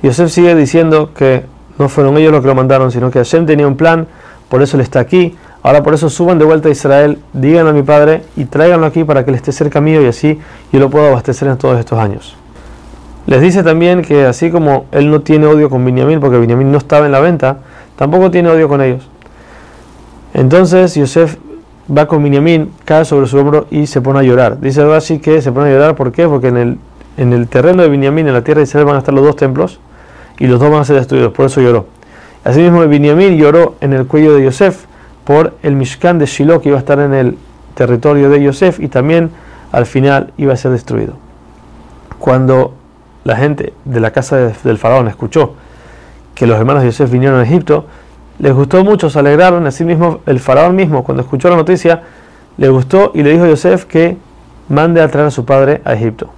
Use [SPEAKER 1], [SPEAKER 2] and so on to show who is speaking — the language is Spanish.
[SPEAKER 1] Yosef sigue diciendo que no fueron ellos los que lo mandaron, sino que Hashem tenía un plan, por eso él está aquí. Ahora por eso suban de vuelta a Israel, digan a mi padre y tráiganlo aquí para que él esté cerca mío y así yo lo puedo abastecer en todos estos años. Les dice también que así como él no tiene odio con Binyamin porque Binyamin no estaba en la venta, tampoco tiene odio con ellos. Entonces Yosef va con Binyamin, cae sobre su hombro y se pone a llorar. Dice Rashi que se pone a llorar, ¿por qué? Porque en el en el terreno de Binyamin, en la tierra de Israel, van a estar los dos templos y los dos van a ser destruidos. Por eso lloró. Asimismo, Binyamin lloró en el cuello de Yosef por el Mishkan de Shiloh que iba a estar en el territorio de Yosef y también al final iba a ser destruido. Cuando la gente de la casa del faraón escuchó que los hermanos de Yosef vinieron a Egipto, les gustó mucho, se alegraron. Asimismo, el faraón mismo, cuando escuchó la noticia, le gustó y le dijo a Yosef que mande a traer a su padre a Egipto.